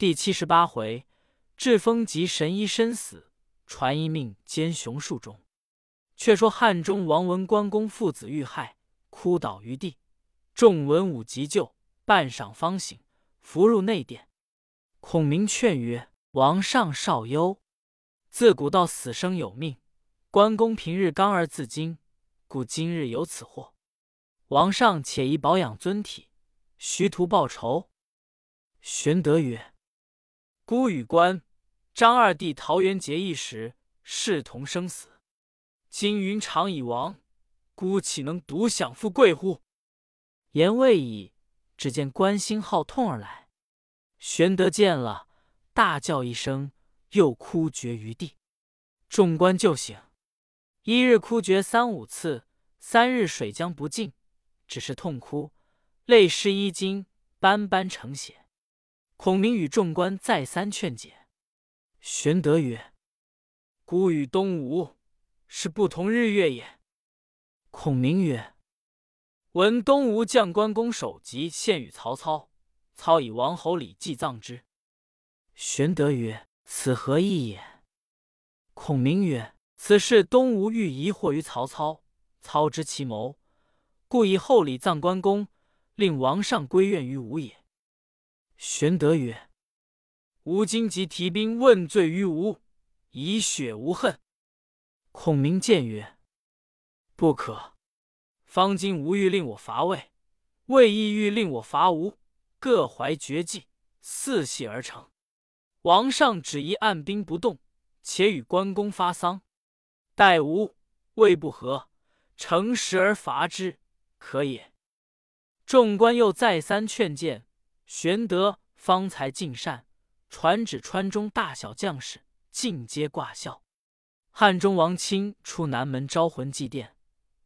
第七十八回，至风及神医身死，传一命兼雄树中。却说汉中王闻关公父子遇害，哭倒于地，众文武急救，半晌方醒，扶入内殿。孔明劝曰：“王上少忧，自古道死生有命，关公平日刚而自矜，故今日有此祸。王上且宜保养尊体，徐图报仇。”玄德曰：孤与关、张二弟桃园结义时，视同生死。今云长已亡，孤岂能独享富贵乎？言未已，只见关兴号痛而来。玄德见了，大叫一声，又哭绝于地。众官救醒，一日哭绝三五次，三日水浆不进，只是痛哭，泪湿衣襟，斑斑成血。孔明与众官再三劝解，玄德曰：“孤与东吴是不同日月也。”孔明曰：“闻东吴将关公首级献与曹操，操以王侯礼祭葬之。”玄德曰：“此何意也？”孔明曰：“此事东吴欲疑惑于曹操，操知其谋，故以厚礼葬关公，令王上归怨于吴也。”玄德曰：“吾今即提兵问罪于吴，以雪无恨。”孔明谏曰：“不可。方今吴欲令我伐魏，魏亦欲令我伐吴，各怀绝技，四系而成。王上只宜按兵不动，且与关公发丧，待吴魏不和，乘时而伐之，可也。”众官又再三劝谏。玄德方才尽善，传旨川中大小将士尽皆挂孝。汉中王亲出南门招魂祭奠，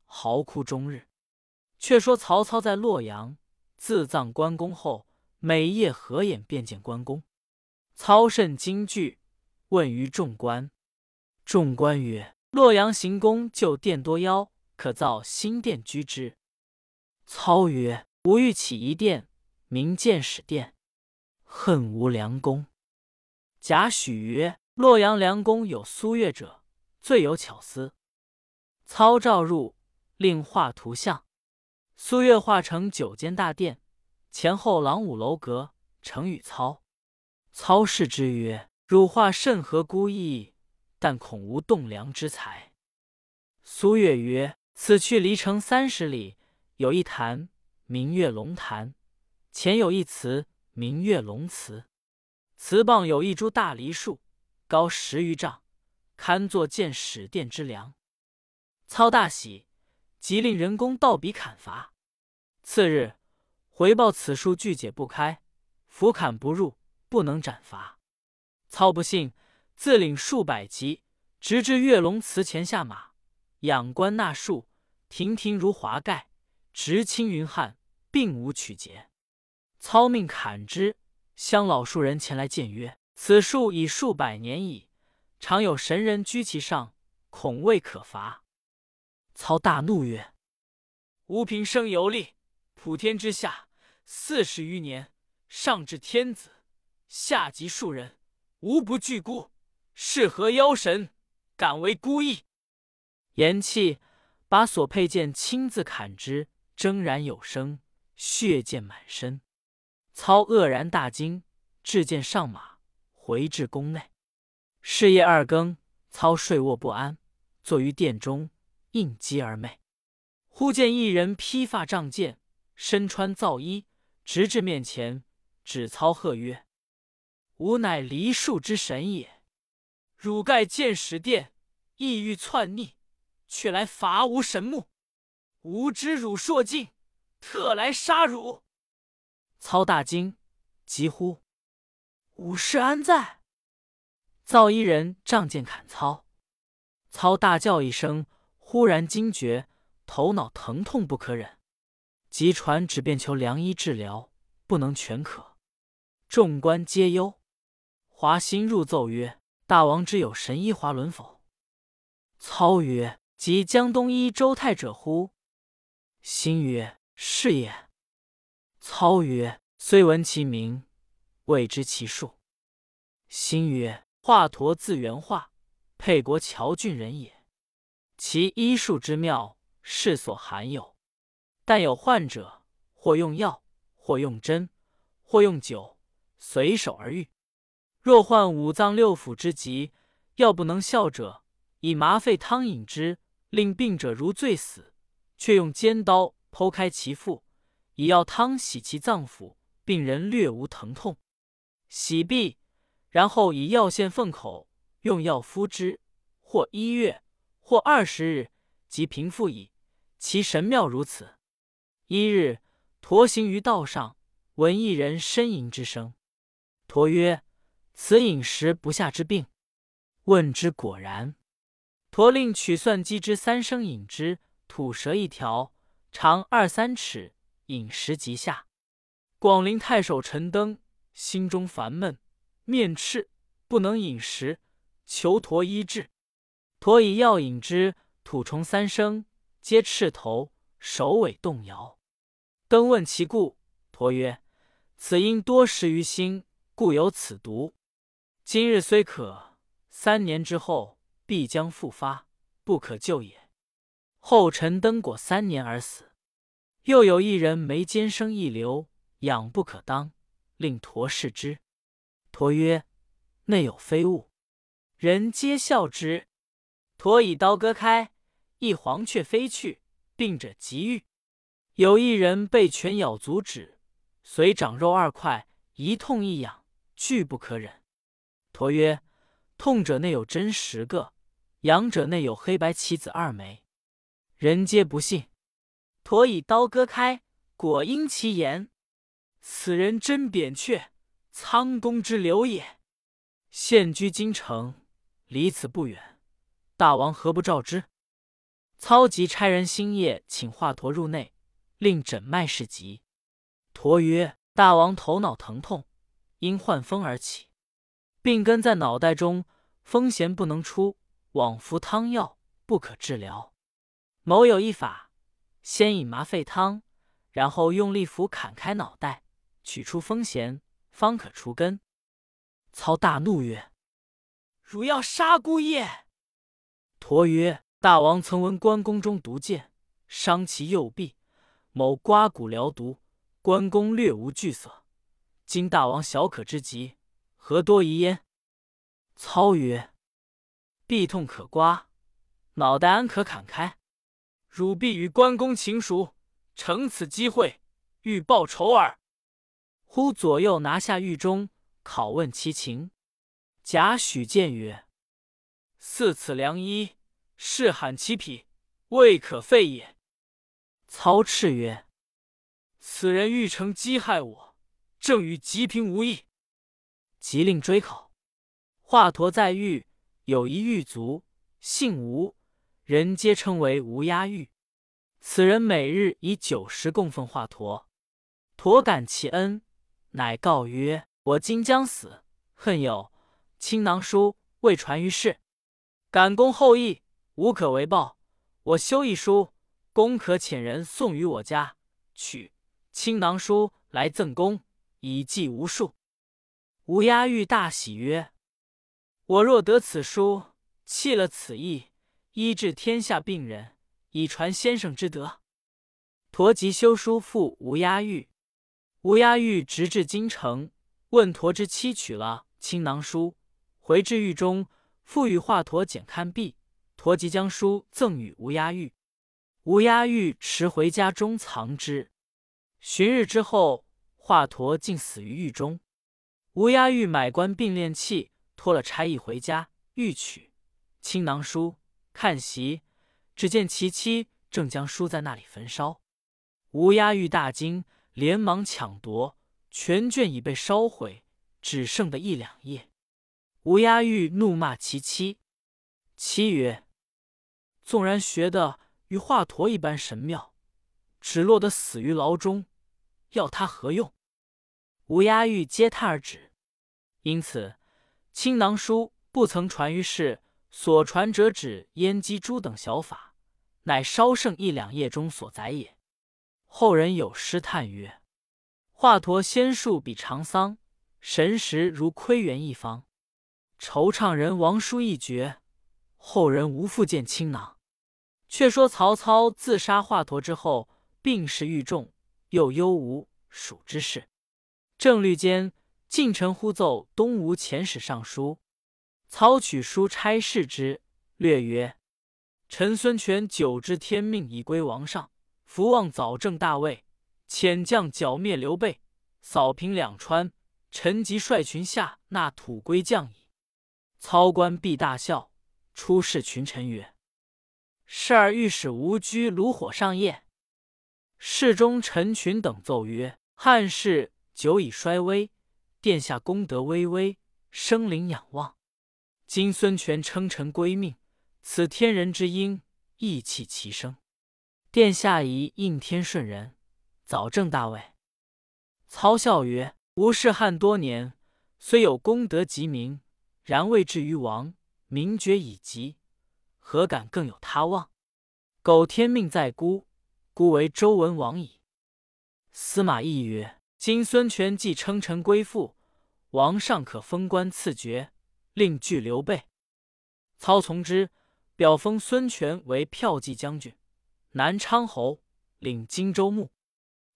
嚎哭终日。却说曹操在洛阳自葬关公后，每夜合眼便见关公。操甚惊惧，问于众官。众官曰：“洛阳行宫旧殿多妖，可造新殿居之。”操曰：“吾欲起一殿。”名见始殿，恨无良公。贾诩曰：“洛阳良公有苏越者，最有巧思。”操召入，令画图像。苏越画成九间大殿，前后廊五楼阁，呈与操。操视之曰：“汝画甚合孤意，但恐无栋梁之才。”苏越曰：“此去离城三十里，有一潭，名月龙潭。”前有一祠，名月龙祠。祠傍有一株大梨树，高十余丈，堪作建始殿之梁。操大喜，即令人工倒笔砍伐。次日回报此树拒解不开，斧砍不入，不能斩伐。操不信，自领数百骑，直至月龙祠前下马，仰观那树，亭亭如华盖，直青云汉，并无曲节。操命砍之，乡老树人前来见曰：“此树已数百年矣，常有神人居其上，恐未可伐。”操大怒曰：“吾平生游历普天之下四十余年，上至天子，下及庶人，无不惧孤，是何妖神敢为孤意？”言讫，把所佩剑亲自砍之，铮然有声，血溅满身。操愕然大惊，置剑上马，回至宫内。是夜二更，操睡卧不安，坐于殿中，应机而寐。忽见一人披发仗剑，身穿皂衣，直至面前，指操喝曰：“吾乃梨树之神也！汝盖见始殿，意欲篡逆，却来伐吾神木。吾知汝硕尽，特来杀汝。”操大惊，急呼：“武士安在？”造衣人仗剑砍操，操大叫一声，忽然惊觉，头脑疼痛不可忍，急传旨便求良医治疗，不能全可。众官皆忧。华歆入奏曰：“大王知有神医华伦否？”操曰：“即江东医周泰者乎？”歆曰：“是也。”操曰：“虽闻其名，未知其数。”心曰：“华佗字元化，沛国谯郡人也。其医术之妙，世所罕有。但有患者，或用药，或用针，或用酒，随手而愈。若患五脏六腑之疾，药不能效者，以麻沸汤饮之，令病者如醉死；却用尖刀剖开其腹，以药汤洗其脏腑，病人略无疼痛。洗毕，然后以药线缝口，用药敷之，或一月，或二十日，即平复矣。其神妙如此。一日，驼行于道上，闻一人呻吟之声。驼曰：“此饮食不下之病。”问之，果然。驼令取蒜鸡之三升饮之，吐舌一条，长二三尺，饮食即下。广陵太守陈登心中烦闷，面赤，不能饮食，求陀医治。陀以药引之，吐虫三升，皆赤头，首尾动摇。登问其故，陀曰：“此因多食于心，故有此毒。今日虽可，三年之后必将复发，不可救也。”后陈登果三年而死。又有一人眉间生一瘤，痒不可当，令驼视之。驼曰：“内有非物。”人皆笑之。驼以刀割开，一黄雀飞去，病者即愈。有一人被犬咬足趾，随长肉二块，一痛一痒，俱不可忍。驼曰：“痛者内有针十个，痒者内有黑白棋子二枚。”人皆不信。驼以刀割开，果应其言。此人真扁鹊，苍公之流也。现居京城，离此不远。大王何不召之？操即差人星夜请华佗入内。令诊脉试疾，佗曰：“大王头脑疼痛，因患风而起，病根在脑袋中，风弦不能出，往服汤药不可治疗。某有一法，先饮麻沸汤，然后用力斧砍开脑袋，取出风涎，方可除根。”操大怒曰：“汝要杀姑爷！”驼曰：“大王曾闻关公中毒箭，伤其右臂。”某刮骨疗毒，关公略无惧色。今大王小可之疾，何多疑焉？操曰：“臂痛可刮，脑袋安可砍开？汝必与关公情熟，乘此机会，欲报仇耳。”忽左右拿下狱中，拷问其情。贾诩见曰：“似此良医，试罕其匹，未可废也。”操斥曰：“此人欲乘机害我，正与吉平无异。”即令追考。华佗在狱，有一狱卒，姓吴，人皆称为无押狱。此人每日以酒食供奉华佗。佗感其恩，乃告曰：“我今将死，恨有青囊书未传于世，感公厚意，无可为报。我修一书。”公可遣人送于我家，取青囊书来赠公，以记无数。无押玉大喜曰：“我若得此书，弃了此意，医治天下病人，以传先生之德。”陀即修书付吴押玉。吴押玉直至京城，问陀之妻取了青囊书，回至狱中，复与华佗检看毕，陀即将书赠与吴押玉。吴押玉持回家中藏之。旬日之后，华佗竟死于狱中。吴押玉买官并练器，托了差役回家，欲取青囊书看席，只见其妻正将书在那里焚烧。吴押玉大惊，连忙抢夺，全卷已被烧毁，只剩的一两页。吴押玉怒骂其妻，妻曰：“纵然学的。”与华佗一般神妙，只落得死于牢中，要他何用？吴押玉嗟叹而止。因此，青囊书不曾传于世，所传者只燕鸡诸等小法，乃稍胜一两页中所载也。后人有诗叹曰：“华佗仙术比长桑，神识如窥园一方。惆怅人王叔一绝，后人无复见青囊。却说曹操自杀华佗之后，病势愈重，又忧无蜀之事。正虑间，晋臣呼奏东吴遣使上书。曹取书差事之，略曰：“臣孙权久知天命已归王上，福望早正大位，遣将剿灭刘备，扫平两川。臣即率群下纳土归将矣。”操官必大笑，出示群臣曰。是儿御史吴居炉火上夜，侍中陈群等奏曰：“汉室久已衰微，殿下功德巍巍，生灵仰望。今孙权称臣归命，此天人之应，义气齐生。殿下宜应天顺人，早正大位。”操笑曰：“吾仕汉多年，虽有功德及名，然未至于王。名爵已极。”何敢更有他望？苟天命在孤，孤为周文王矣。司马懿曰：“今孙权既称臣归附，王上可封官赐爵，令拒刘备。”操从之，表封孙权为骠骑将军、南昌侯，领荆州牧。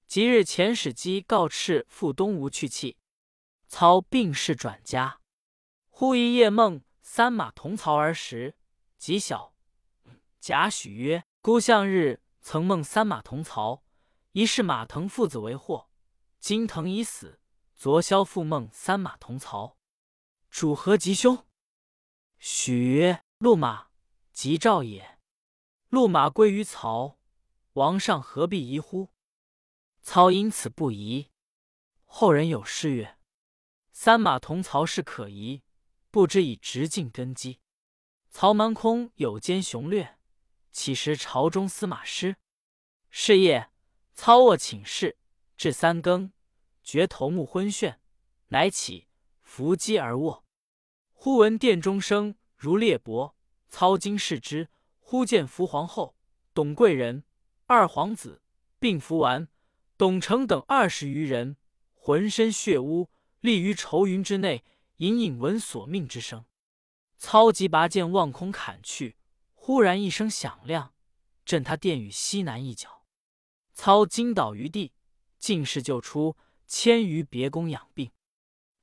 即日遣使机告敕赴东吴去讫。操病逝转家，忽一夜梦三马同槽而食。极小，贾诩曰：“孤向日曾梦三马同槽，疑是马腾父子为祸。今腾已死，昨宵复梦三马同槽，主何吉凶？”许曰：“路马，吉兆也。路马归于曹，王上何必疑乎？”操因此不疑。后人有诗曰：“三马同槽是可疑，不知以直进根基。”曹蛮空有奸雄略，岂识朝中司马师？是夜，操卧寝室，至三更，觉头目昏眩，乃起伏击而卧。忽闻殿中声如裂帛，操惊视之，忽见伏皇后、董贵人、二皇子，并伏完、董承等二十余人，浑身血污，立于愁云之内，隐隐闻索命之声。操急拔剑望空砍去，忽然一声响亮，震他殿宇西南一角。操惊倒于地，进士救出，迁于别宫养病。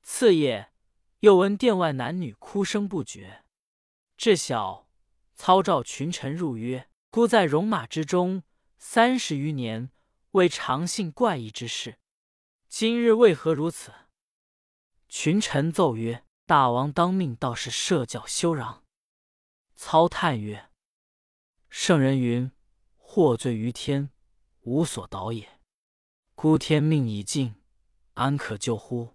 次夜，又闻殿外男女哭声不绝。至晓，操召群臣入曰：“孤在戎马之中三十余年，未尝信怪异之事，今日为何如此？”群臣奏曰。大王当命，倒是设教修壤。操叹曰：“圣人云：‘祸罪于天，无所导也。’孤天命已尽，安可救乎？”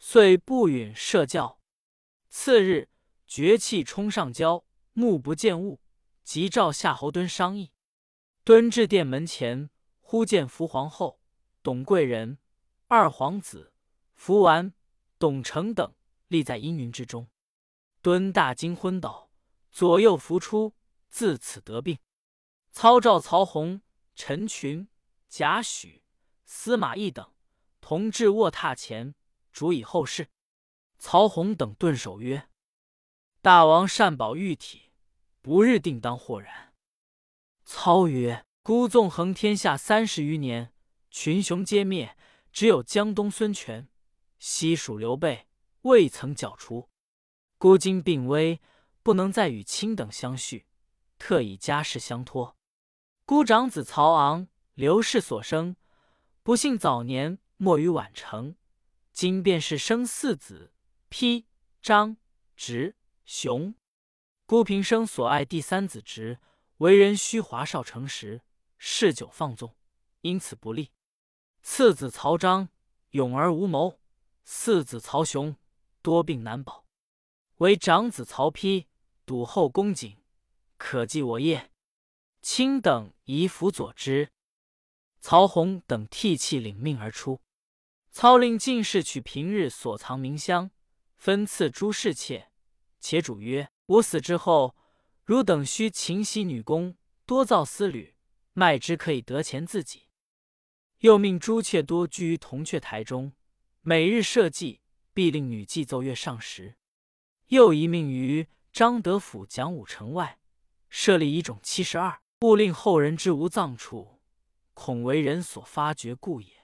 遂不允设教。次日，绝气冲上郊，目不见物，即召夏侯惇商议。惇至殿门前，忽见伏皇后、董贵人、二皇子、伏完、董承等。立在阴云之中，敦大惊昏倒，左右扶出，自此得病。操召曹洪、陈群、贾诩、司马懿等同至卧榻前，主以后事。曹洪等顿首曰：“大王善保玉体，不日定当豁然。”操曰：“孤纵横天下三十余年，群雄皆灭，只有江东孙权、西蜀刘备。”未曾剿除，孤今病危，不能再与卿等相续，特以家事相托。孤长子曹昂，刘氏所生，不幸早年没于宛城。今便是生四子：丕、张、直、雄。孤平生所爱第三子直，为人虚华少诚实，嗜酒放纵，因此不利。次子曹彰，勇而无谋；四子曹雄。多病难保，唯长子曹丕笃厚恭谨，可继我业。卿等宜辅佐之。曹洪等涕泣领命而出。操令进士取平日所藏名香，分赐诸侍妾。且主曰：“我死之后，汝等须勤洗女工，多造丝缕，卖之可以得钱自己。”又命诸妾多居于铜雀台中，每日设祭。必令女妓奏乐上时，又一命于张德府讲武城外设立一种七十二，故令后人之无葬处，恐为人所发觉故也。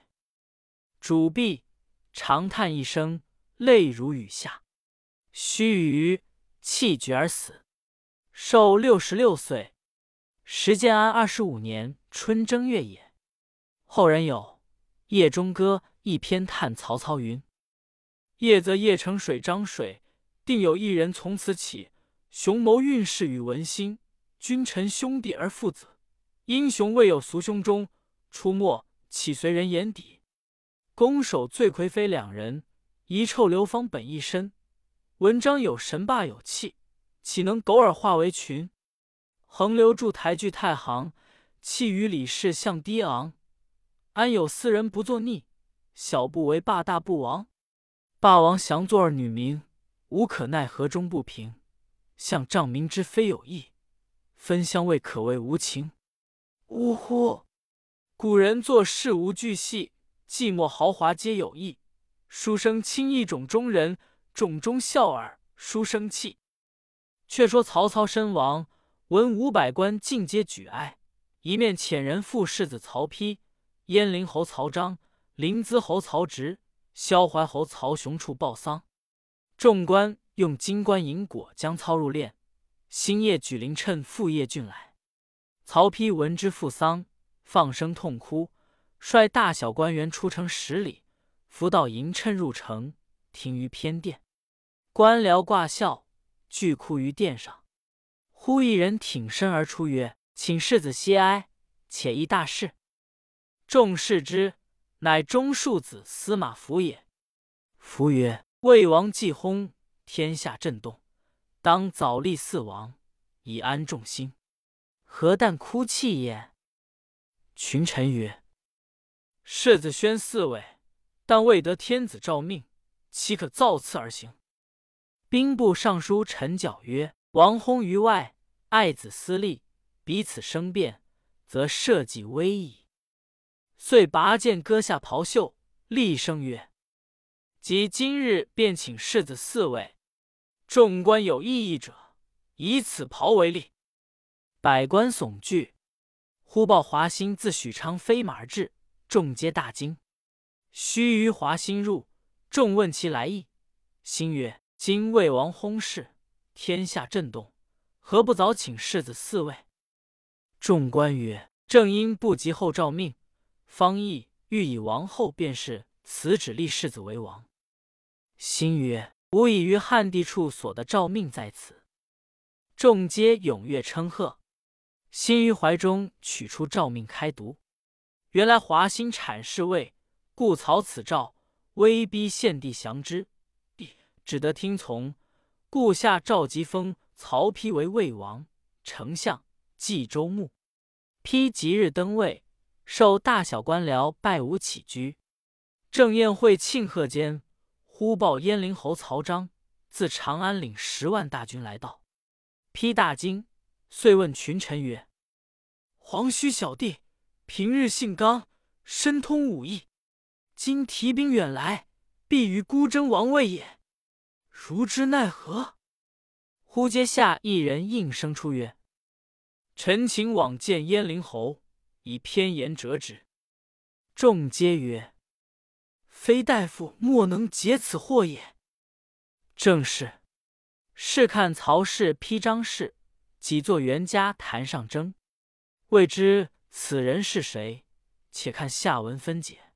主婢长叹一声，泪如雨下。须臾，气绝而死，寿六十六岁。时建安二十五年春正月也。后人有《夜中歌》一篇叹曹操云：“夜则夜成水涨水，定有一人从此起，雄谋运势与文心，君臣兄弟而父子，英雄未有俗兄中，出没岂随人眼底？攻守罪魁非两人，遗臭流芳本一身。”文章有神霸有气，岂能苟尔化为群？横流筑台具太行，气与李氏相低昂。安有斯人不作逆？小不为霸，大不亡。霸王降作儿女名，无可奈何终不平。向丈明之非有意，分相位可谓无情。呜呼！古人做事无巨细，寂寞豪华皆有意。书生轻易冢中人。冢中笑耳，书生气。却说曹操身亡，文武百官尽皆举哀。一面遣人赴世子曹丕、鄢陵侯曹彰、临淄侯曹植、萧怀侯曹雄处报丧。众官用金冠银果将操入殓。星夜举灵趁父夜郡来。曹丕闻之父丧，放声痛哭，率大小官员出城十里，扶到迎趁入城，停于偏殿。官僚挂孝，俱哭于殿上。忽一人挺身而出，曰：“请世子息哀，且议大事。”众视之，乃中庶子司马孚也。孚曰：“魏王既薨，天下震动，当早立嗣王，以安众心。何但哭泣也？”群臣曰：“世子宣嗣位，但未得天子诏命，岂可造次而行？”兵部尚书陈缴曰：“王薨于外，爱子私利，彼此生变，则社稷危矣。”遂拔剑割下袍袖，厉声曰：“即今日便请世子嗣位。众官有异议者，以此袍为例。”百官悚惧。忽报华歆自许昌飞马而至，众皆大惊。须臾，华歆入，众问其来意，歆曰：今魏王薨逝，天下震动，何不早请世子嗣位？众官曰：“正因不及后诏命，方毅欲以王后便是辞旨立世子为王。”新曰：“吾已于汉帝处所得诏命在此。”众皆踊跃称贺。新于怀中取出诏命开读，原来华歆阐侍卫，故曹此诏，威逼献帝降之。只得听从，故下诏即封曹丕为魏王、丞相、冀州牧。丕即日登位，受大小官僚拜舞起居。正宴会庆贺间，忽报鄢陵侯曹彰自长安领十万大军来到。丕大惊，遂问群臣曰：“黄须小弟平日性刚，深通武艺，今提兵远来，必与孤争王位也。”如之奈何？忽阶下一人应声出曰：“臣请往见燕陵侯，以偏言折之。”众皆曰：“非大夫莫能解此祸也。”正是。试看曹氏、批张氏几座袁家谈上争，未知此人是谁？且看下文分解。